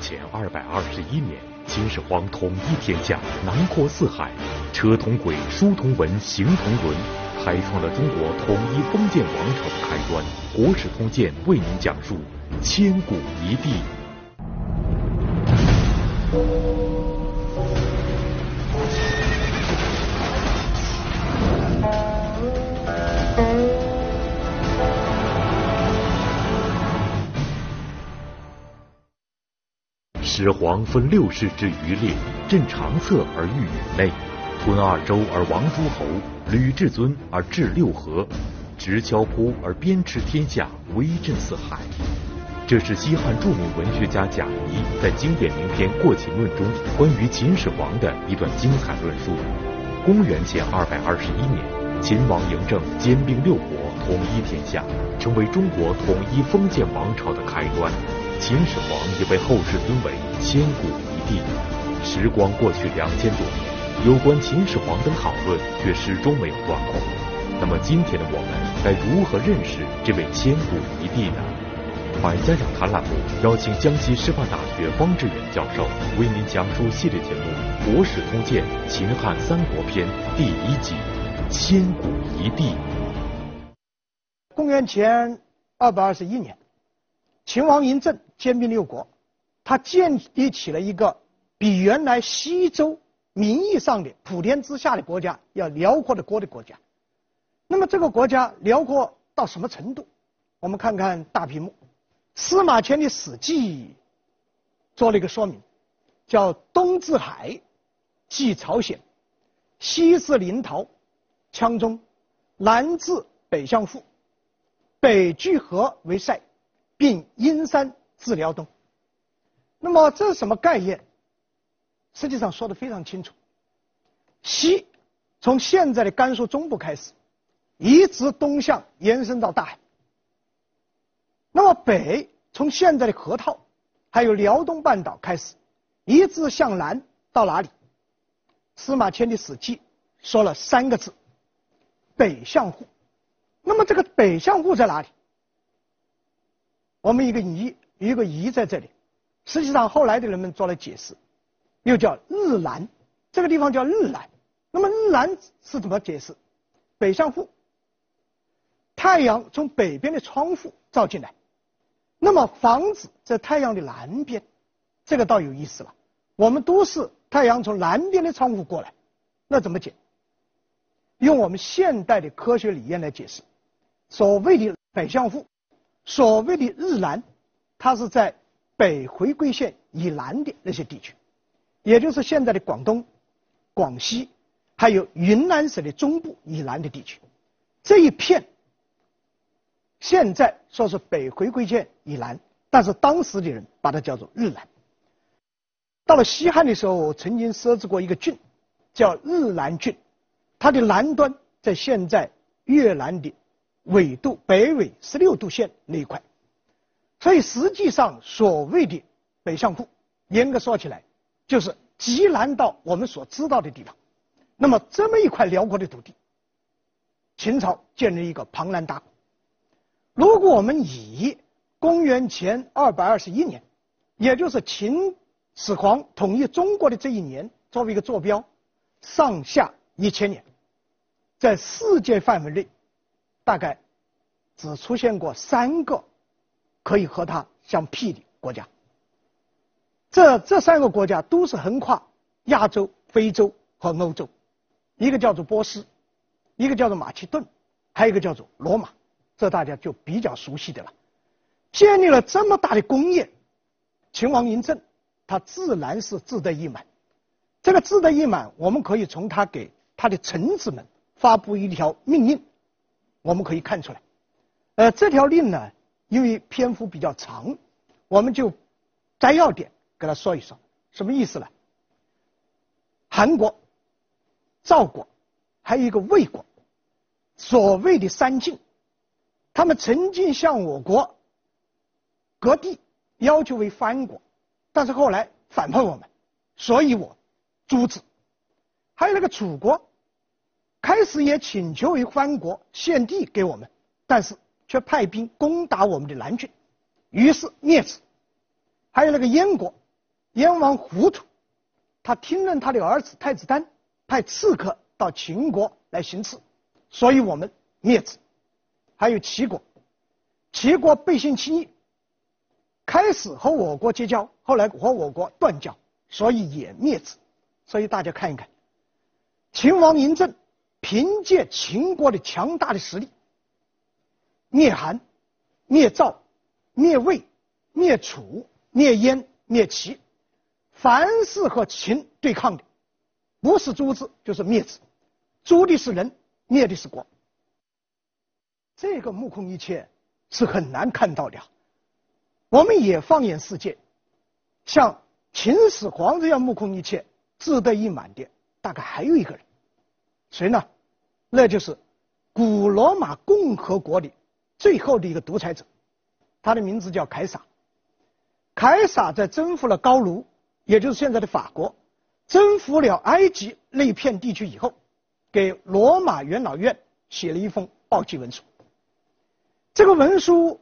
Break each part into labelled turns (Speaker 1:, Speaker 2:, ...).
Speaker 1: 前二百二十一年，秦始皇统一天下，囊括四海，车同轨，书同文，行同伦，开创了中国统一封建王朝的开端。国史通鉴为您讲述千古一帝。始皇分六世之余列，镇长策而御宇内，吞二州而王诸侯，履至尊而治六合，执敲扑而鞭笞天下，威震四海。这是西汉著名文学家贾谊在经典名篇《过秦论》中关于秦始皇的一段精彩论述。公元前二百二十一年，秦王嬴政兼并六国，统一天下，成为中国统一封建王朝的开端。秦始皇也被后世尊为千古一帝。时光过去两千多年，有关秦始皇的讨论却始终没有断过。那么今天的我们该如何认识这位千古一帝呢？百家讲坛栏目邀请江西师范大学方志远教授为您讲述系列节目《国史通鉴·秦汉三国篇》第一集《千古一帝》。
Speaker 2: 公元前二百二十一年。秦王嬴政兼并六国，他建立起了一个比原来西周名义上的普天之下的国家要辽阔的多的国家。那么这个国家辽阔到什么程度？我们看看大屏幕，司马迁的《史记》做了一个说明，叫“东至海，即朝鲜；西至临洮，羌中；南至北向户，北据河为塞。”并阴山至辽东，那么这是什么概念？实际上说得非常清楚。西从现在的甘肃中部开始，一直东向延伸到大海。那么北从现在的河套，还有辽东半岛开始，一直向南到哪里？司马迁的《史记》说了三个字：北向户。那么这个北向户在哪里？我们一个夷，一个夷在这里，实际上后来的人们做了解释，又叫日南，这个地方叫日南。那么日南是怎么解释？北向户，太阳从北边的窗户照进来，那么房子在太阳的南边，这个倒有意思了。我们都是太阳从南边的窗户过来，那怎么解？用我们现代的科学理念来解释，所谓的北向户。所谓的日南，它是在北回归线以南的那些地区，也就是现在的广东、广西，还有云南省的中部以南的地区。这一片现在说是北回归线以南，但是当时的人把它叫做日南。到了西汉的时候，曾经设置过一个郡，叫日南郡，它的南端在现在越南的。纬度北纬十六度线那一块，所以实际上所谓的北向库，严格说起来，就是极南到我们所知道的地方。那么这么一块辽阔的土地，秦朝建立一个庞然大国。如果我们以公元前二百二十一年，也就是秦始皇统一中国的这一年作为一个坐标，上下一千年，在世界范围内。大概只出现过三个可以和它相媲的国家。这这三个国家都是横跨亚洲、非洲和欧洲，一个叫做波斯，一个叫做马其顿，还有一个叫做罗马，这大家就比较熟悉的了。建立了这么大的功业，秦王嬴政他自然是志得意满。这个志得意满，我们可以从他给他的臣子们发布一条命令。我们可以看出来，呃，这条令呢，因为篇幅比较长，我们就摘要点给他说一说，什么意思呢？韩国、赵国，还有一个魏国，所谓的三晋，他们曾经向我国割地，要求为藩国，但是后来反叛我们，所以我阻止。还有那个楚国。开始也请求为藩国献地给我们，但是却派兵攻打我们的南郡，于是灭之。还有那个燕国，燕王糊涂，他听任他的儿子太子丹派刺客到秦国来行刺，所以我们灭之。还有齐国，齐国背信弃义，开始和我国结交，后来和我国断交，所以也灭之。所以大家看一看，秦王嬴政凭借秦国的强大的实力，灭韩、灭赵、灭魏、灭楚、灭燕、灭齐，凡是和秦对抗的，不是诛之就是灭之，诛的是人，灭的是国。这个目空一切是很难看到的。我们也放眼世界，像秦始皇这样目空一切、志得意满的，大概还有一个人，谁呢？那就是古罗马共和国的最后的一个独裁者，他的名字叫凯撒。凯撒在征服了高卢，也就是现在的法国，征服了埃及那片地区以后，给罗马元老院写了一封报记文书。这个文书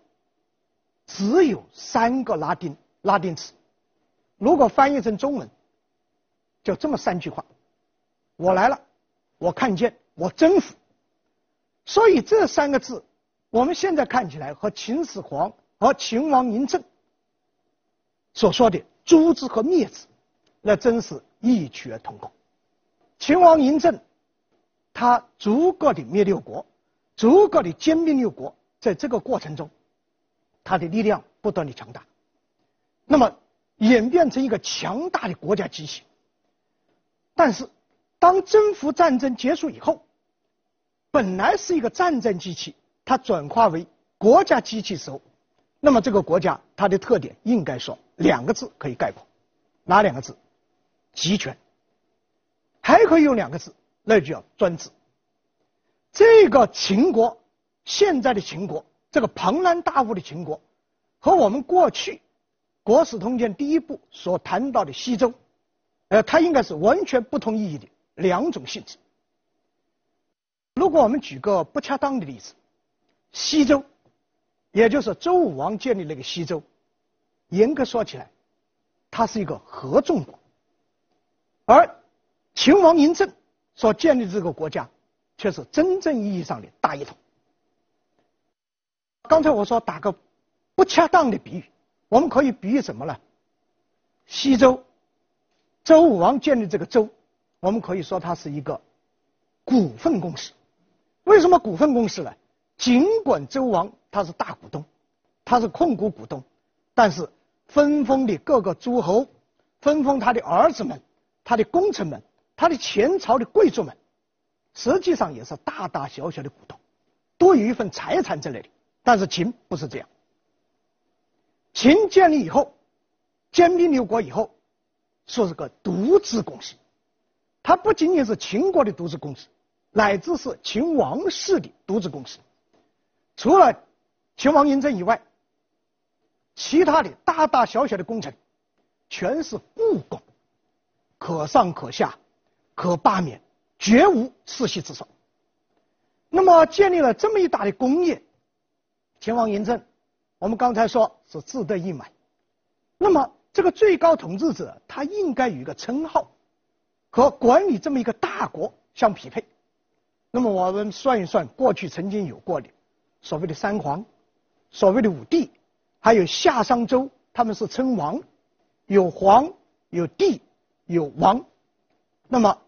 Speaker 2: 只有三个拉丁拉丁词，如果翻译成中文，就这么三句话：我来了，我看见，我征服。所以这三个字，我们现在看起来和秦始皇和秦王嬴政所说的“诛之”和“灭之”，那真是异曲同工。秦王嬴政，他逐个的灭六国，逐个的兼并六国。在这个过程中，他的力量不断的强大，那么演变成一个强大的国家机器。但是，当征服战争结束以后，本来是一个战争机器，它转化为国家机器时候，那么这个国家它的特点应该说两个字可以概括，哪两个字？集权。还可以用两个字，那就叫专制。这个秦国。现在的秦国，这个庞然大物的秦国，和我们过去《国史通鉴》第一部所谈到的西周，呃，它应该是完全不同意义的两种性质。如果我们举个不恰当的例子，西周，也就是周武王建立那个西周，严格说起来，它是一个合众国，而秦王嬴政所建立这个国家，却是真正意义上的大一统。刚才我说打个不恰当的比喻，我们可以比喻什么呢？西周，周武王建立这个周，我们可以说它是一个股份公司。为什么股份公司呢？尽管周王他是大股东，他是控股股东，但是分封的各个诸侯，分封他的儿子们、他的功臣们、他的前朝的贵族们，实际上也是大大小小的股东，都有一份财产在那里。但是秦不是这样，秦建立以后，兼并六国以后，说是个独资公司，它不仅仅是秦国的独资公司，乃至是秦王室的独资公司。除了秦王嬴政以外，其他的大大小小的工程，全是雇工，可上可下，可罢免，绝无世袭之说。那么建立了这么一大的工业。秦王嬴政，我们刚才说是志得意满，那么这个最高统治者他应该有一个称号，和管理这么一个大国相匹配。那么我们算一算，过去曾经有过的所谓的三皇，所谓的五帝，还有夏商周，他们是称王，有皇有帝有王。那么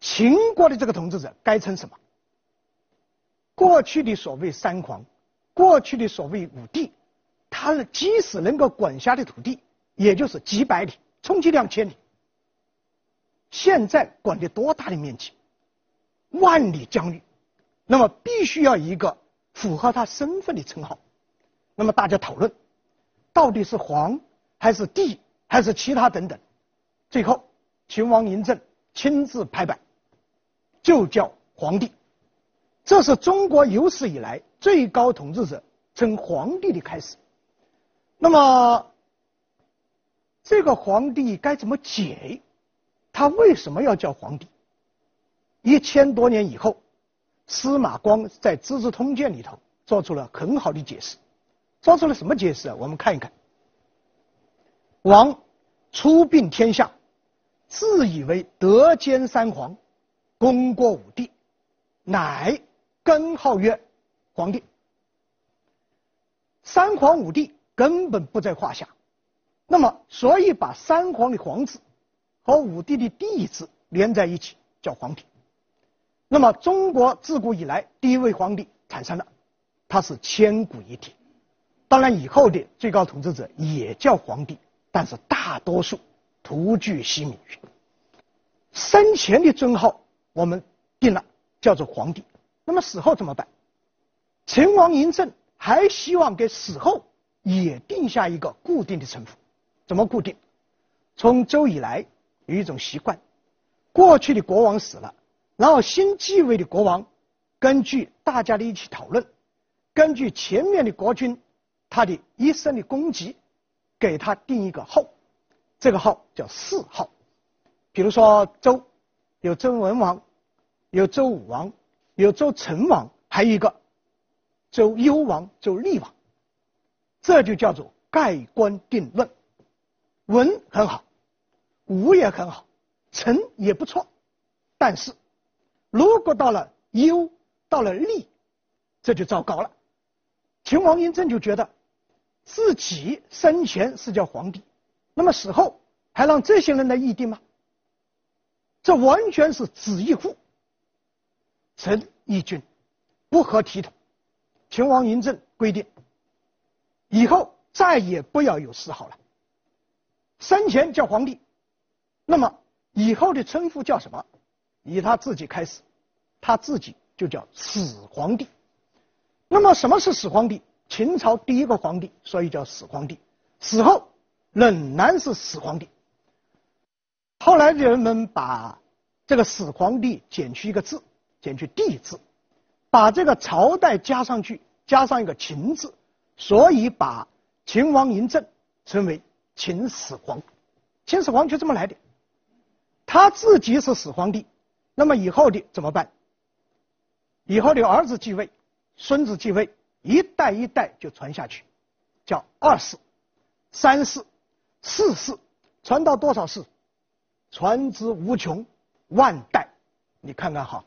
Speaker 2: 秦国的这个统治者该称什么？过去的所谓三皇。过去的所谓五帝，他即使能够管辖的土地，也就是几百里，充其量千里。现在管的多大的面积？万里疆域，那么必须要一个符合他身份的称号。那么大家讨论，到底是皇还是帝还是其他等等？最后，秦王嬴政亲自拍板，就叫皇帝。这是中国有史以来最高统治者称皇帝的开始。那么，这个皇帝该怎么解？他为什么要叫皇帝？一千多年以后，司马光在《资治通鉴》里头做出了很好的解释。做出了什么解释啊？我们看一看。王出并天下，自以为德兼三皇，功过五帝，乃更号曰皇帝。三皇五帝根本不在话下，那么所以把三皇的皇字和五帝的帝字连在一起叫皇帝。那么中国自古以来第一位皇帝产生了，他是千古一帝。当然以后的最高统治者也叫皇帝，但是大多数徒具虚名。生前的尊号我们定了叫做皇帝，那么死后怎么办？秦王嬴政还希望给死后也定下一个固定的称呼，怎么固定？从周以来有一种习惯，过去的国王死了。然后新继位的国王，根据大家的一起讨论，根据前面的国君他的一生的功绩，给他定一个号，这个号叫谥号。比如说周，有周文王，有周武王，有周成王，还有一个周幽王、周厉王，这就叫做盖棺定论。文很好，武也很好，成也不错，但是。如果到了幽，到了利，这就糟糕了。秦王嬴政就觉得自己生前是叫皇帝，那么死后还让这些人来议定吗？这完全是子议父，臣议君，不合体统。秦王嬴政规定，以后再也不要有谥号了。生前叫皇帝，那么以后的称呼叫什么？以他自己开始。他自己就叫始皇帝。那么什么是始皇帝？秦朝第一个皇帝，所以叫始皇帝。死后仍然是始皇帝。后来人们把这个始皇帝减去一个字，减去帝字，把这个朝代加上去，加上一个秦字，所以把秦王嬴政称为秦始皇。秦始皇就这么来的。他自己是始皇帝，那么以后的怎么办？以后的儿子继位，孙子继位，一代一代就传下去，叫二世、三世、四世，传到多少世？传之无穷，万代。你看看哈，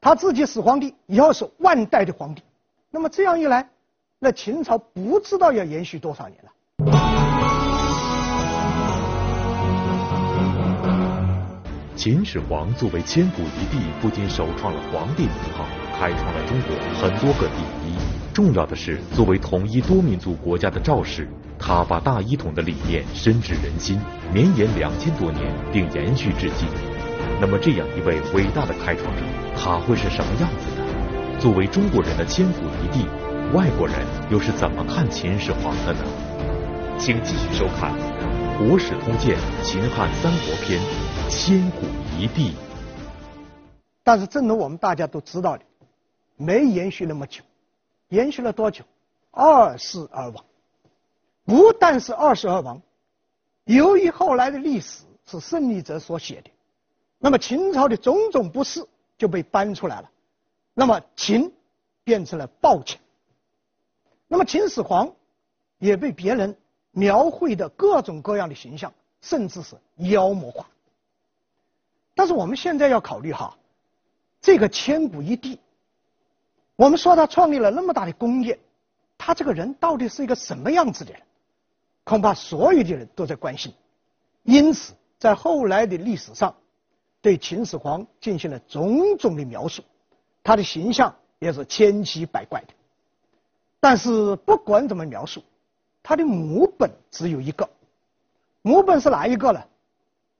Speaker 2: 他自己始皇帝，以后是万代的皇帝。那么这样一来，那秦朝不知道要延续多少年了。
Speaker 1: 秦始皇作为千古一帝，不仅首创了皇帝名号，开创了中国很多个第一。重要的是，作为统一多民族国家的肇始，他把大一统的理念深植人心，绵延两千多年，并延续至今。那么，这样一位伟大的开创者，他会是什么样子呢？作为中国人的千古一帝，外国人又是怎么看秦始皇的呢？请继续收看《国史通鉴·秦汉三国篇》。千古一帝，
Speaker 2: 但是正如我们大家都知道的，没延续那么久，延续了多久？二世而亡。不但是二世而亡，由于后来的历史是胜利者所写的，那么秦朝的种种不是就被搬出来了，那么秦变成了暴秦，那么秦始皇也被别人描绘的各种各样的形象，甚至是妖魔化。但是我们现在要考虑哈，这个千古一帝，我们说他创立了那么大的功业，他这个人到底是一个什么样子的人？恐怕所有的人都在关心。因此，在后来的历史上，对秦始皇进行了种种的描述，他的形象也是千奇百怪的。但是不管怎么描述，他的母本只有一个，母本是哪一个呢？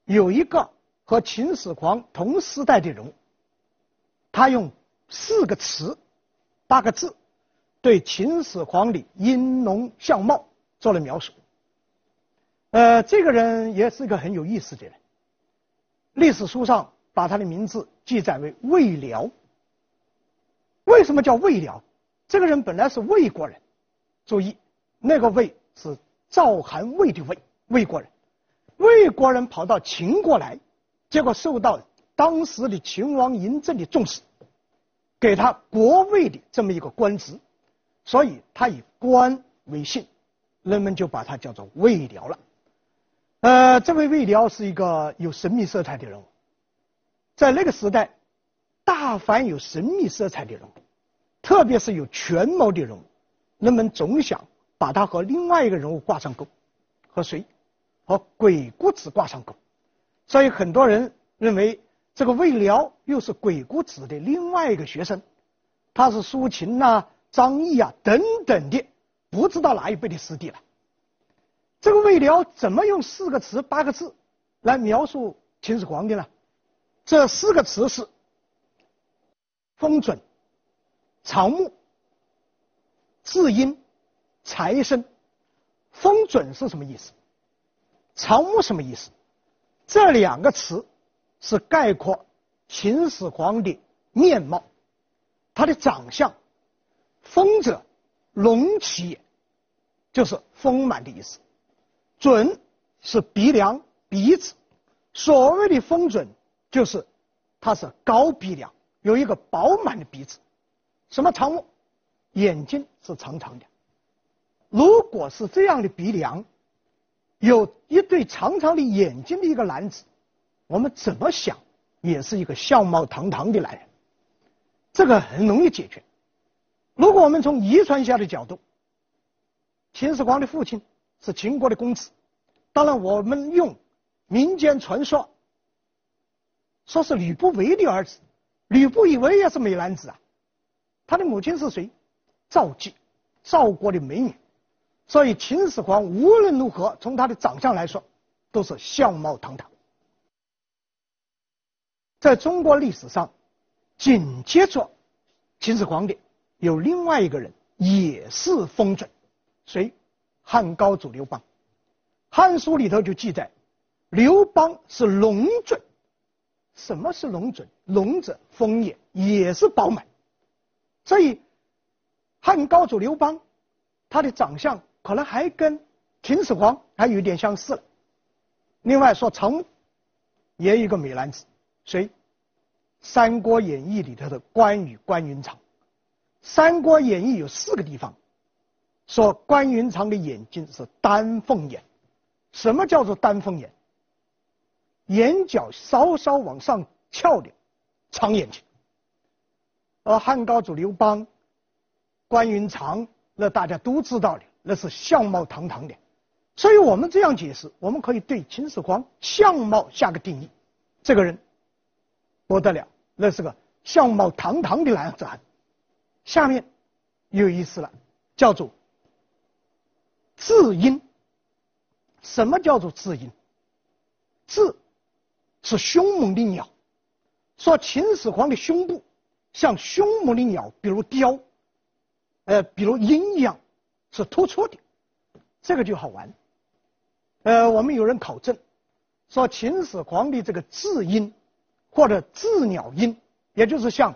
Speaker 2: 有一个。和秦始皇同时代的人物，他用四个词、八个字，对秦始皇的音容相貌做了描述。呃，这个人也是一个很有意思的人。历史书上把他的名字记载为魏辽。为什么叫魏辽？这个人本来是魏国人，注意，那个魏是赵韩魏的魏，魏国人。魏国人跑到秦国来。结果受到当时的秦王嬴政的重视，给他国尉的这么一个官职，所以他以官为姓，人们就把他叫做魏辽了。呃，这位魏辽是一个有神秘色彩的人物，在那个时代，大凡有神秘色彩的人物，特别是有权谋的人物，人们总想把他和另外一个人物挂上钩，和谁？和鬼谷子挂上钩。所以很多人认为这个魏辽又是鬼谷子的另外一个学生，他是苏秦呐、张仪啊等等的不知道哪一辈的师弟了。这个魏辽怎么用四个词八个字来描述秦始皇的呢？这四个词是：风准、藏目、至阴、财生。风准是什么意思？藏目什么意思？这两个词是概括秦始皇的面貌，他的长相。丰者，隆起也，就是丰满的意思。准是鼻梁、鼻子。所谓的丰准，就是他是高鼻梁，有一个饱满的鼻子。什么长目？眼睛是长长的。如果是这样的鼻梁，有一对长长的眼睛的一个男子，我们怎么想也是一个相貌堂堂的男人，这个很容易解决。如果我们从遗传学的角度，秦始皇的父亲是秦国的公子，当然我们用民间传说，说是吕不韦的儿子，吕不韦也是美男子啊，他的母亲是谁？赵姬，赵国的美女。所以秦始皇无论如何，从他的长相来说，都是相貌堂堂。在中国历史上，紧接着秦始皇的有另外一个人，也是风准，谁？汉高祖刘邦。《汉书》里头就记载，刘邦是龙准。什么是龙准？龙者丰也，也是饱满。所以汉高祖刘邦，他的长相。可能还跟秦始皇还有点相似了。另外说藏目，也有一个美男子，谁？《三国演义》里头的关羽关云长。《三国演义》有四个地方说关云长的眼睛是丹凤眼。什么叫做丹凤眼？眼角稍稍往上翘的长眼睛。而汉高祖刘邦，关云长，那大家都知道的。那是相貌堂堂的，所以我们这样解释，我们可以对秦始皇相貌下个定义：这个人不得了，那是个相貌堂堂的男子汉。下面有意思了，叫做至阴。什么叫做至阴？至是凶猛的鸟，说秦始皇的胸部像凶猛的鸟，比如雕，呃，比如鹰一样。是突出的，这个就好玩。呃，我们有人考证说，秦始皇的这个至阴或者至鸟音，也就是像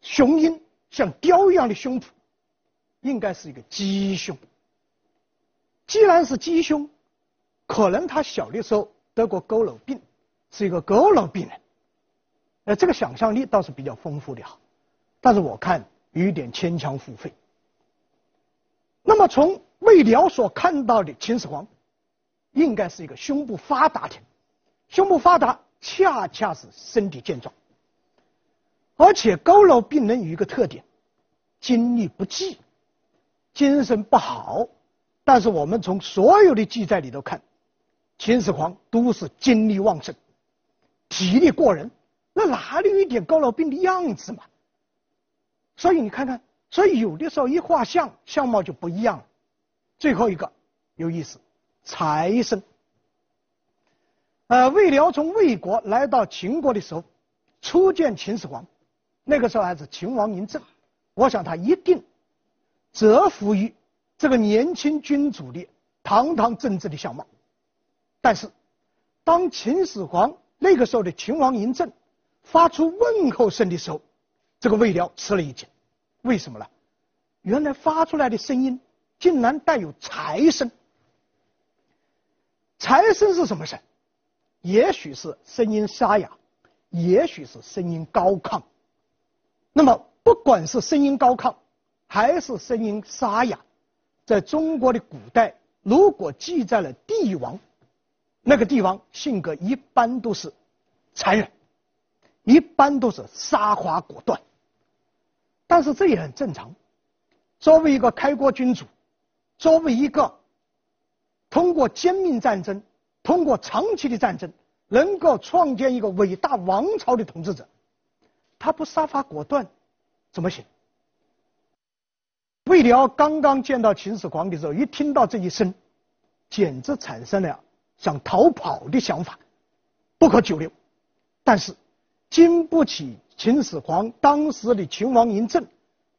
Speaker 2: 雄鹰、像雕一样的胸脯，应该是一个鸡胸。既然是鸡胸，可能他小的时候得过佝偻病，是一个佝偻病人。呃，这个想象力倒是比较丰富的哈，但是我看有一点牵强附会。那么从魏辽所看到的秦始皇，应该是一个胸部发达的，胸部发达恰恰是身体健壮，而且佝偻病人有一个特点，精力不济，精神不好。但是我们从所有的记载里头看，秦始皇都是精力旺盛，体力过人，那哪里有一点佝偻病的样子嘛？所以你看看。所以有的时候一画像，相貌就不一样了。最后一个有意思，财生。呃，魏辽从魏国来到秦国的时候，初见秦始皇，那个时候还是秦王嬴政，我想他一定折服于这个年轻君主的堂堂正正的相貌。但是，当秦始皇那个时候的秦王嬴政发出问候声的时候，这个魏辽吃了一惊。为什么呢？原来发出来的声音竟然带有财声。财声是什么声？也许是声音沙哑，也许是声音高亢。那么，不管是声音高亢，还是声音沙哑，在中国的古代，如果记载了帝王，那个帝王性格一般都是残忍，一般都是杀伐果断。但是这也很正常。作为一个开国君主，作为一个通过歼命战争、通过长期的战争，能够创建一个伟大王朝的统治者，他不杀伐果断怎么行？魏辽刚刚见到秦始皇的时候，一听到这一声，简直产生了想逃跑的想法，不可久留。但是经不起秦始皇当时的秦王嬴政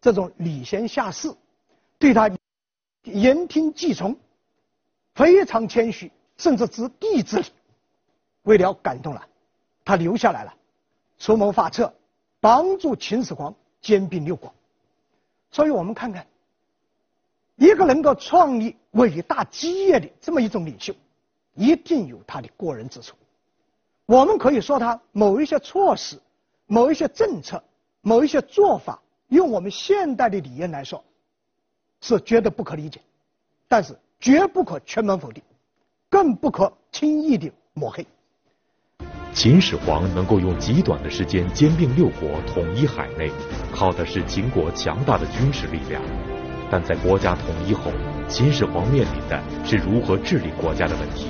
Speaker 2: 这种礼贤下士，对他言听计从，非常谦虚，甚至知地之礼，魏辽感动了，他留下来了，出谋划策，帮助秦始皇兼并六国。所以我们看看。一个能够创立伟大基业的这么一种领袖，一定有他的过人之处。我们可以说他某一些措施、某一些政策、某一些做法，用我们现代的理念来说，是绝对不可理解，但是绝不可全盘否定，更不可轻易的抹黑。
Speaker 1: 秦始皇能够用极短的时间兼并六国、统一海内，靠的是秦国强大的军事力量。但在国家统一后，秦始皇面临的是如何治理国家的问题。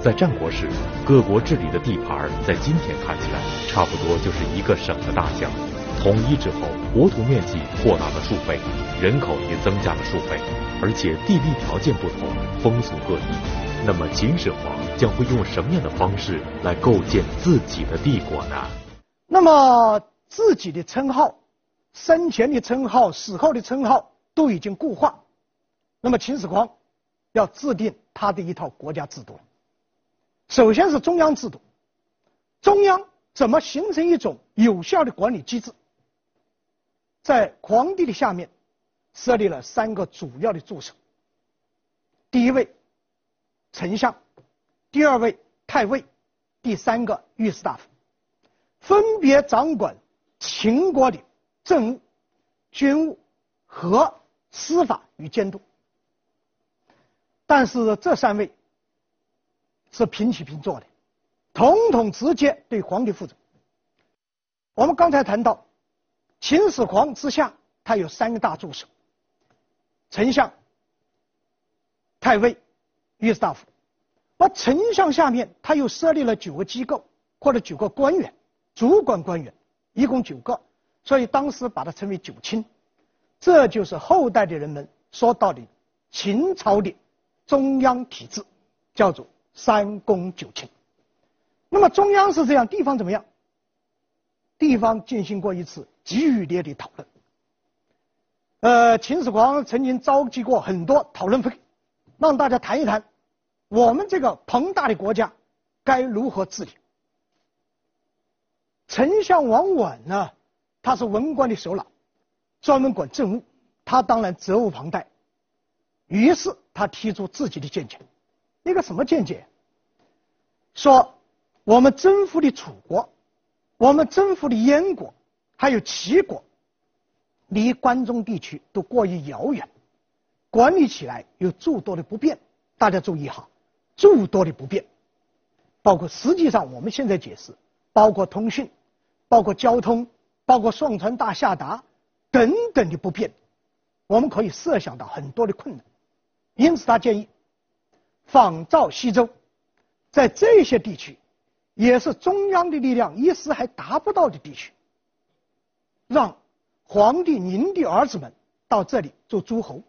Speaker 1: 在战国时，各国治理的地盘在今天看起来差不多就是一个省的大小。统一之后，国土面积扩大了数倍，人口也增加了数倍，而且地理条件不同，风俗各异。那么，秦始皇将会用什么样的方式来构建自己的帝国呢？
Speaker 2: 那么，自己的称号、生前的称号、死后的称号。都已经固化，那么秦始皇要制定他的一套国家制度。首先是中央制度，中央怎么形成一种有效的管理机制？在皇帝的下面设立了三个主要的助手，第一位丞相，第二位太尉，第三个御史大夫，分别掌管秦国的政务、军务和。司法与监督，但是这三位是平起平坐的，统统直接对皇帝负责。我们刚才谈到，秦始皇之下他有三个大助手：丞相、太尉、御史大夫。而丞相下面他又设立了九个机构或者九个官员，主管官员一共九个，所以当时把它称为九卿。这就是后代的人们说到的秦朝的中央体制，叫做三公九卿。那么中央是这样，地方怎么样？地方进行过一次激烈的讨论。呃，秦始皇曾经召集过很多讨论会，让大家谈一谈我们这个庞大的国家该如何治理。丞相王绾呢，他是文官的首脑。专门管政务，他当然责无旁贷。于是他提出自己的见解，一个什么见解？说我们征服的楚国，我们征服的燕国，还有齐国，离关中地区都过于遥远，管理起来有诸多的不便。大家注意哈，诸多的不便，包括实际上我们现在解释，包括通讯，包括交通，包括上传大下达。等等的不便，我们可以设想到很多的困难，因此他建议仿照西周，在这些地区，也是中央的力量一时还达不到的地区，让皇帝您的儿子们到这里做诸侯，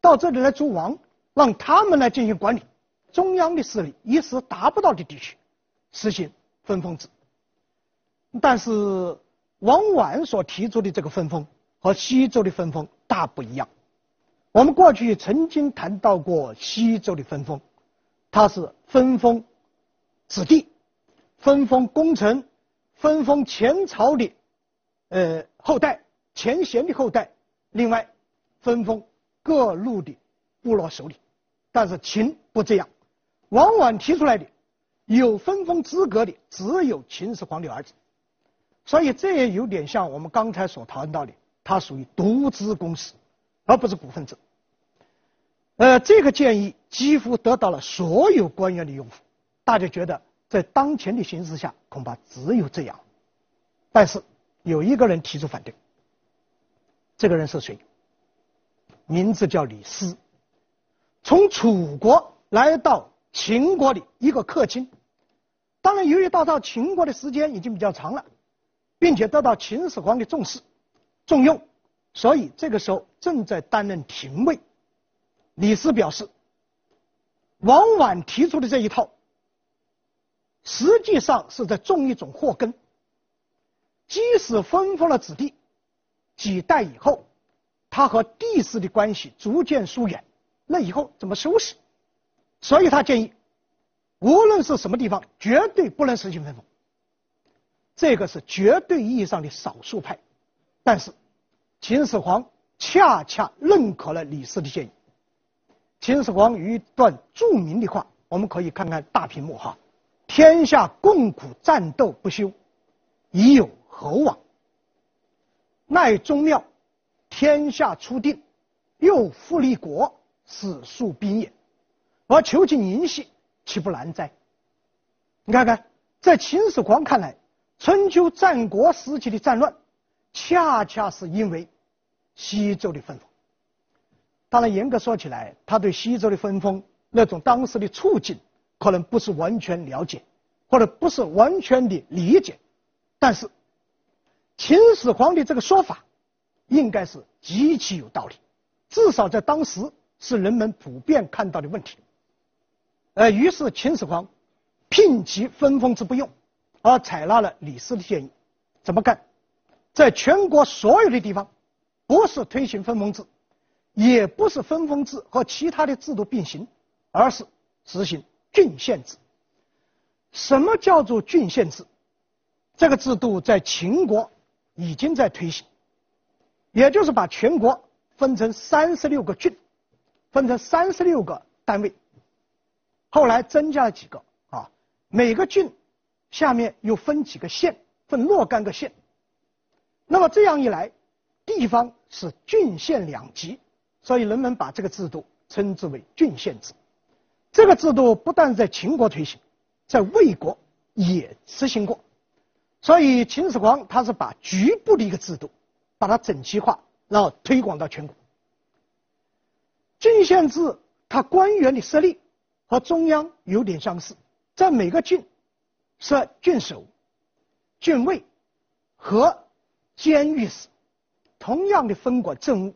Speaker 2: 到这里来诸王，让他们来进行管理，中央的势力一时达不到的地区，实行分封制。但是王绾所提出的这个分封。和西周的分封大不一样。我们过去曾经谈到过西周的分封，他是分封子弟，分封功臣，分封前朝的呃后代，前贤的后代，另外分封各路的部落首领。但是秦不这样，往往提出来的有分封资格的只有秦始皇的儿子，所以这也有点像我们刚才所谈到的。它属于独资公司，而不是股份制。呃，这个建议几乎得到了所有官员的拥护，大家觉得在当前的形势下，恐怕只有这样。但是有一个人提出反对，这个人是谁？名字叫李斯，从楚国来到秦国的一个客卿。当然，由于到到秦国的时间已经比较长了，并且得到秦始皇的重视、重用，所以这个时候正在担任廷尉。李斯表示，王绾提出的这一套，实际上是在种一种祸根。即使分封了子弟，几代以后，他和帝室的关系逐渐疏远，那以后怎么收拾？所以他建议。无论是什么地方，绝对不能实行分封。这个是绝对意义上的少数派，但是秦始皇恰恰认可了李斯的建议。秦始皇有一段著名的话，我们可以看看大屏幕哈：“天下共苦战斗不休，以有何往？奈宗庙，天下初定，又复立国，史数兵也。而求其宁息。”岂不难哉？你看看，在秦始皇看来，春秋战国时期的战乱，恰恰是因为西周的分封。当然，严格说起来，他对西周的分封那种当时的处境，可能不是完全了解，或者不是完全的理解。但是，秦始皇的这个说法，应该是极其有道理，至少在当时是人们普遍看到的问题。呃，于是秦始皇摒弃分封制不用，而采纳了李斯的建议。怎么干？在全国所有的地方，不是推行分封制，也不是分封制和其他的制度并行，而是实行郡县制。什么叫做郡县制？这个制度在秦国已经在推行，也就是把全国分成三十六个郡，分成三十六个单位。后来增加了几个啊，每个郡下面又分几个县，分若干个县。那么这样一来，地方是郡县两级，所以人们把这个制度称之为郡县制。这个制度不但在秦国推行，在魏国也实行过。所以秦始皇他是把局部的一个制度，把它整齐化，然后推广到全国。郡县制，它官员的设立。和中央有点相似，在每个郡设郡守、郡尉和监狱使，同样的分管政务、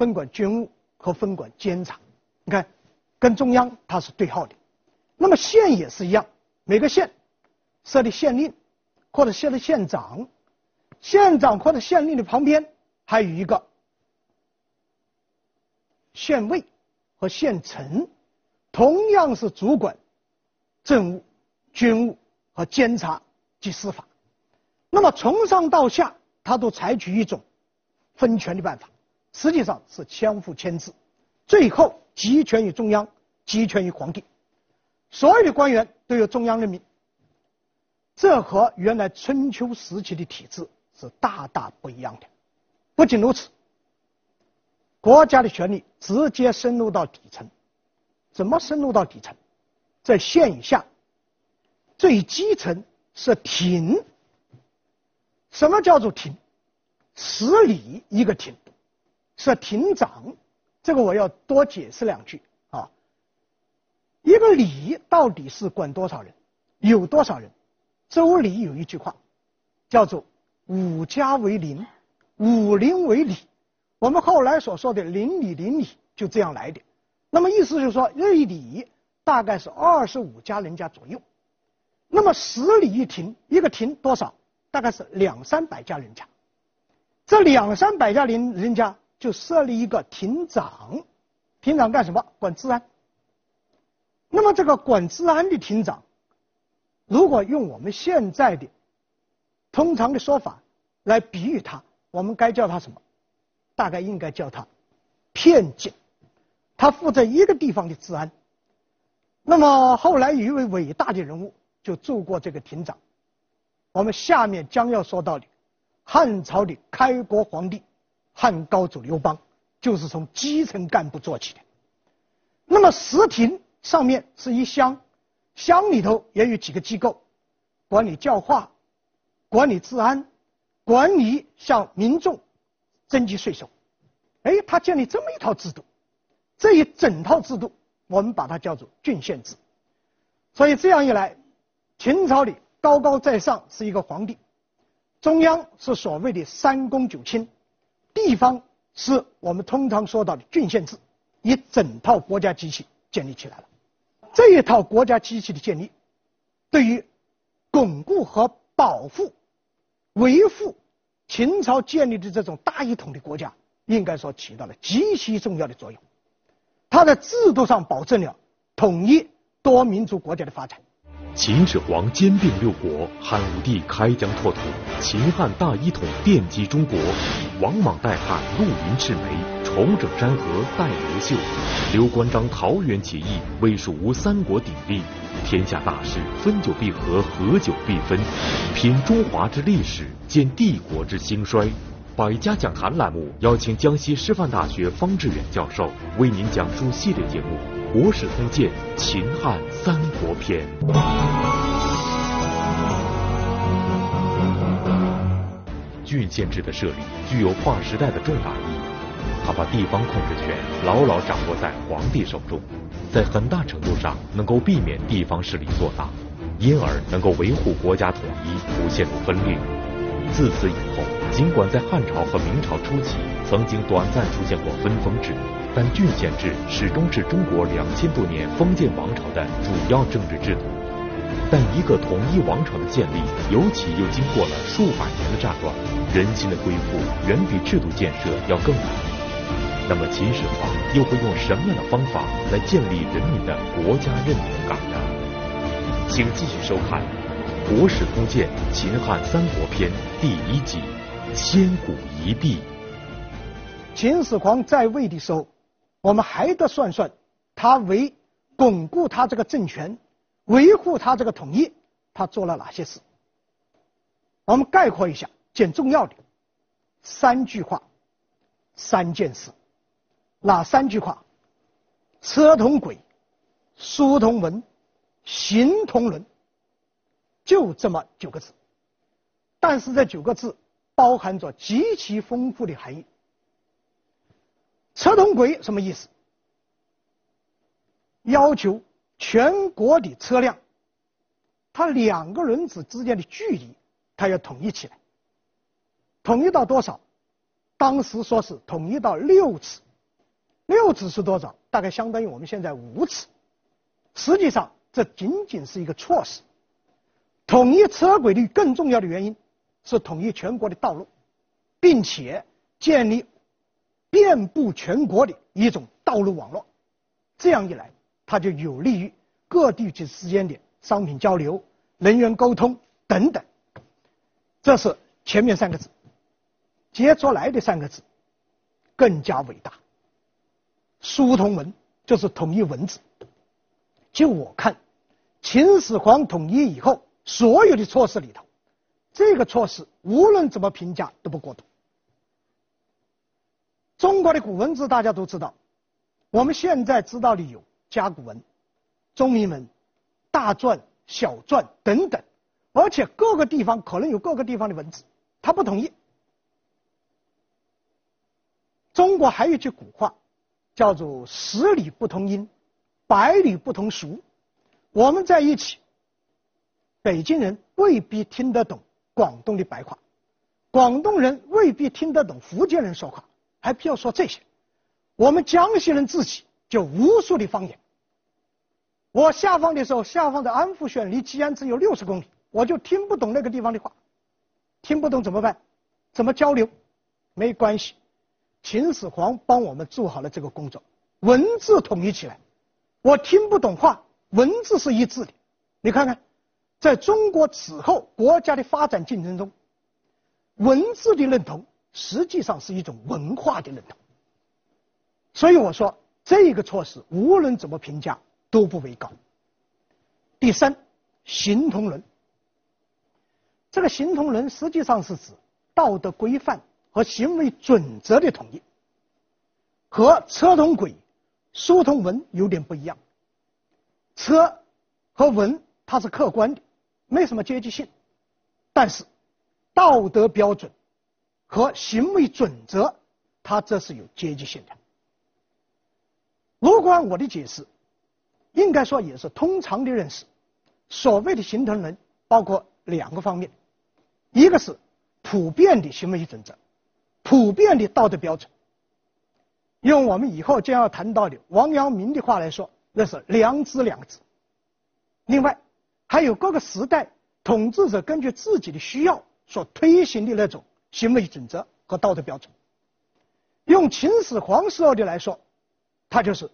Speaker 2: 分管军务和分管监察。你看，跟中央它是对号的。那么县也是一样，每个县设立县令或者设立县长，县长或者县令的旁边还有一个县尉和县丞。同样是主管政务、军务和监察及司法，那么从上到下，他都采取一种分权的办法，实际上是相互牵制，最后集权于中央，集权于皇帝，所有的官员都由中央任命，这和原来春秋时期的体制是大大不一样的。不仅如此，国家的权力直接深入到底层。怎么深入到底层？在县以下，最基层是亭。什么叫做亭？十里一个亭，是亭长。这个我要多解释两句啊。一个里到底是管多少人？有多少人？周礼有一句话，叫做“五家为邻，五邻为里”。我们后来所说的邻里邻里就这样来的。那么意思就是说，一里大概是二十五家人家左右。那么十里一亭，一个亭多少？大概是两三百家人家。这两三百家人人家就设立一个亭长，亭长干什么？管治安。那么这个管治安的亭长，如果用我们现在的通常的说法来比喻他，我们该叫他什么？大概应该叫他片警。他负责一个地方的治安，那么后来有一位伟大的人物就做过这个亭长。我们下面将要说到的汉朝的开国皇帝汉高祖刘邦，就是从基层干部做起的。那么十亭上面是一乡，乡里头也有几个机构，管理教化、管理治安、管理向民众征集税收。哎，他建立这么一套制度，这一整套制度，我们把它叫做郡县制。所以这样一来，秦朝里高高在上是一个皇帝，中央是所谓的三公九卿，地方是我们通常说到的郡县制，一整套国家机器建立起来了。这一套国家机器的建立，对于巩固和保护、维护秦朝建立的这种大一统的国家，应该说起到了极其重要的作用。它在制度上保证了统一多民族国家的发展。
Speaker 1: 秦始皇兼并六国，汉武帝开疆拓土，秦汉大一统奠基中国。王莽代汉，陆云赤眉，重整山河待刘秀。刘关张桃园起义，魏蜀吴三国鼎立。天下大事，分久必合，合久必分。品中华之历史，鉴帝国之兴衰。百家讲坛栏目邀请江西师范大学方志远教授为您讲述系列节目《国史通鉴·秦汉三国篇》。郡县制的设立具有划时代的重大意义，它把地方控制权牢牢掌握在皇帝手中，在很大程度上能够避免地方势力做大，因而能够维护国家统一，不陷入分裂。自此以后，尽管在汉朝和明朝初期曾经短暂出现过分封制，但郡县制始终是中国两千多年封建王朝的主要政治制度。但一个统一王朝的建立，尤其又经过了数百年的战乱，人心的恢复远比制度建设要更难。那么秦始皇又会用什么样的方法来建立人民的国家认同感呢？请继续收看。《国史通鉴·秦汉三国篇》第一集：千古一帝。
Speaker 2: 秦始皇在位的时候，我们还得算算他为巩固他这个政权、维护他这个统一，他做了哪些事？我们概括一下，拣重要的三句话、三件事。哪三句话？车同轨，书同文，行同伦。就这么九个字，但是这九个字包含着极其丰富的含义。车同轨什么意思？要求全国的车辆，它两个轮子之间的距离，它要统一起来。统一到多少？当时说是统一到六尺，六尺是多少？大概相当于我们现在五尺。实际上，这仅仅是一个措施。统一车轨的更重要的原因是统一全国的道路，并且建立遍布全国的一种道路网络。这样一来，它就有利于各地区之间的商品交流、人员沟通等等。这是前面三个字，接出来的三个字更加伟大。书同文就是统一文字。就我看，秦始皇统一以后。所有的措施里头，这个措施无论怎么评价都不过度。中国的古文字大家都知道，我们现在知道的有甲骨文、中铭文、大篆、小篆等等，而且各个地方可能有各个地方的文字，它不统一。中国还有一句古话，叫做“十里不同音，百里不同俗”，我们在一起。北京人未必听得懂广东的白话，广东人未必听得懂福建人说话，还不要说这些。我们江西人自己就无数的方言。我下放的时候，下放在安福县，离吉安只有六十公里，我就听不懂那个地方的话。听不懂怎么办？怎么交流？没关系，秦始皇帮我们做好了这个工作，文字统一起来。我听不懂话，文字是一致的。你看看。在中国此后国家的发展进程中，文字的认同实际上是一种文化的认同。所以我说这个措施无论怎么评价都不为高。第三，行同伦。这个行同伦实际上是指道德规范和行为准则的统一，和车同轨、书同文有点不一样。车。和文它是客观的，没什么阶级性，但是道德标准和行为准则，它这是有阶级性的。如果按我的解释，应该说也是通常的认识。所谓的形同人，包括两个方面，一个是普遍的行为准则，普遍的道德标准。用我们以后将要谈到的王阳明的话来说，那是良知两个字。另外，还有各个时代统治者根据自己的需要所推行的那种行为准则和道德标准。用秦始皇时候的来说，他就是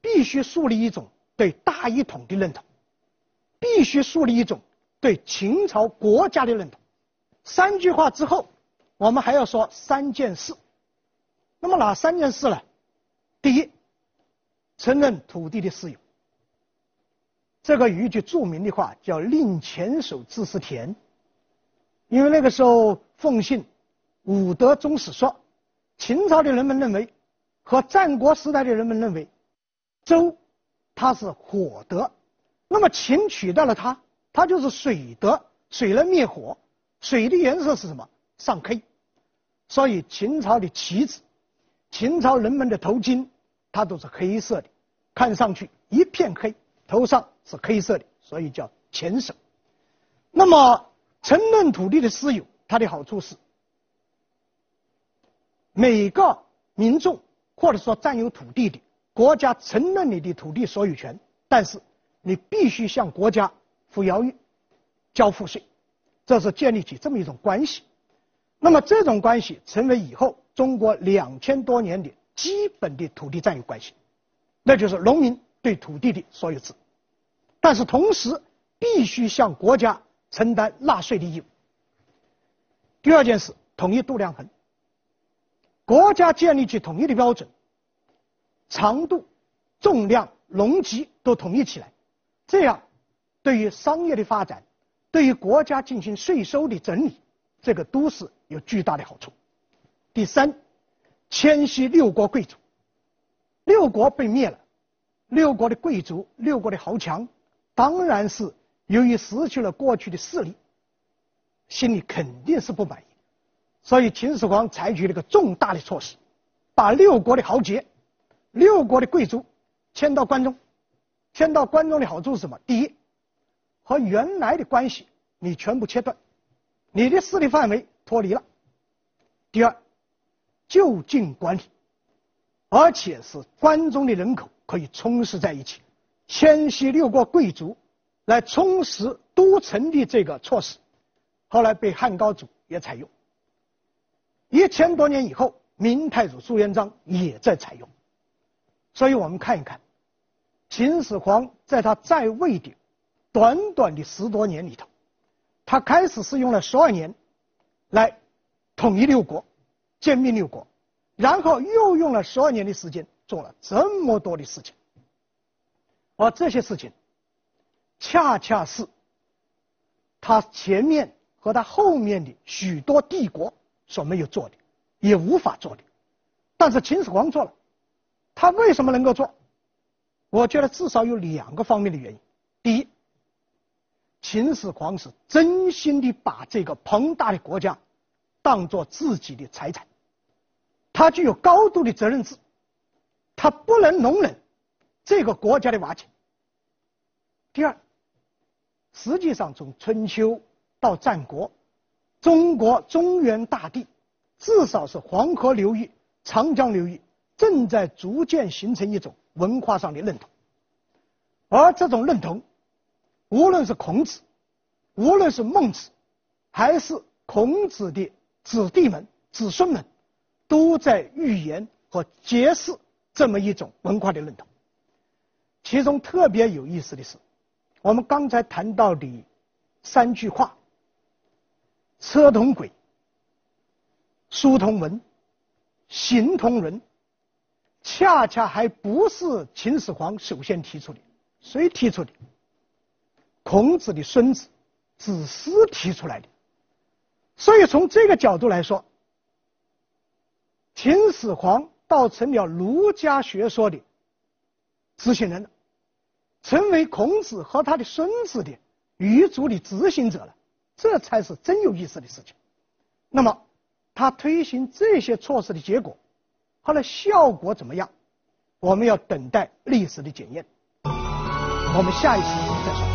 Speaker 2: 必须树立一种对大一统的认同，必须树立一种对秦朝国家的认同。三句话之后，我们还要说三件事。那么哪三件事呢？第一，承认土地的私有。这个有一句著名的话叫“令犬守之私田”，因为那个时候奉信武德宗史说，秦朝的人们认为和战国时代的人们认为，周它是火德，那么秦取代了它，它就是水德，水能灭火，水的颜色是什么？上黑，所以秦朝的旗子。秦朝人们的头巾，它都是黑色的，看上去一片黑，头上是黑色的，所以叫前省。那么承认土地的私有，它的好处是，每个民众或者说占有土地的国家承认你的土地所有权，但是你必须向国家付徭役、交赋税，这是建立起这么一种关系。那么这种关系成为以后。中国两千多年的基本的土地占有关系，那就是农民对土地的所有制，但是同时必须向国家承担纳税的义务。第二件事，统一度量衡，国家建立起统一的标准，长度、重量、容积都统一起来，这样对于商业的发展，对于国家进行税收的整理，这个都是有巨大的好处。第三，迁徙六国贵族，六国被灭了，六国的贵族、六国的豪强，当然是由于失去了过去的势力，心里肯定是不满意，所以秦始皇采取了一个重大的措施，把六国的豪杰、六国的贵族迁到关中，迁到关中的好处是什么？第一，和原来的关系你全部切断，你的势力范围脱离了；第二。就近管理，而且是关中的人口可以充实在一起，迁徙六国贵族来充实都城的这个措施，后来被汉高祖也采用。一千多年以后，明太祖朱元璋也在采用。所以我们看一看，秦始皇在他在位的短短的十多年里头，他开始是用了十二年来统一六国。兼并六国，然后又用了十二年的时间做了这么多的事情，而这些事情，恰恰是他前面和他后面的许多帝国所没有做的，也无法做的。但是秦始皇做了，他为什么能够做？我觉得至少有两个方面的原因。第一，秦始皇是真心的把这个庞大的国家。当做自己的财产，他具有高度的责任制，他不能容忍这个国家的瓦解。第二，实际上从春秋到战国，中国中原大地，至少是黄河流域、长江流域，正在逐渐形成一种文化上的认同，而这种认同，无论是孔子，无论是孟子，还是孔子的。子弟们、子孙们都在预言和揭示这么一种文化的认同。其中特别有意思的是，我们刚才谈到的三句话：车同轨，书同文，行同人，恰恰还不是秦始皇首先提出的，谁提出的？孔子的孙子子思提出来的。所以从这个角度来说，秦始皇倒成了儒家学说的执行人了，成为孔子和他的孙子的余族的执行者了，这才是真有意思的事情。那么，他推行这些措施的结果，后来效果怎么样？我们要等待历史的检验。我们下一期再说。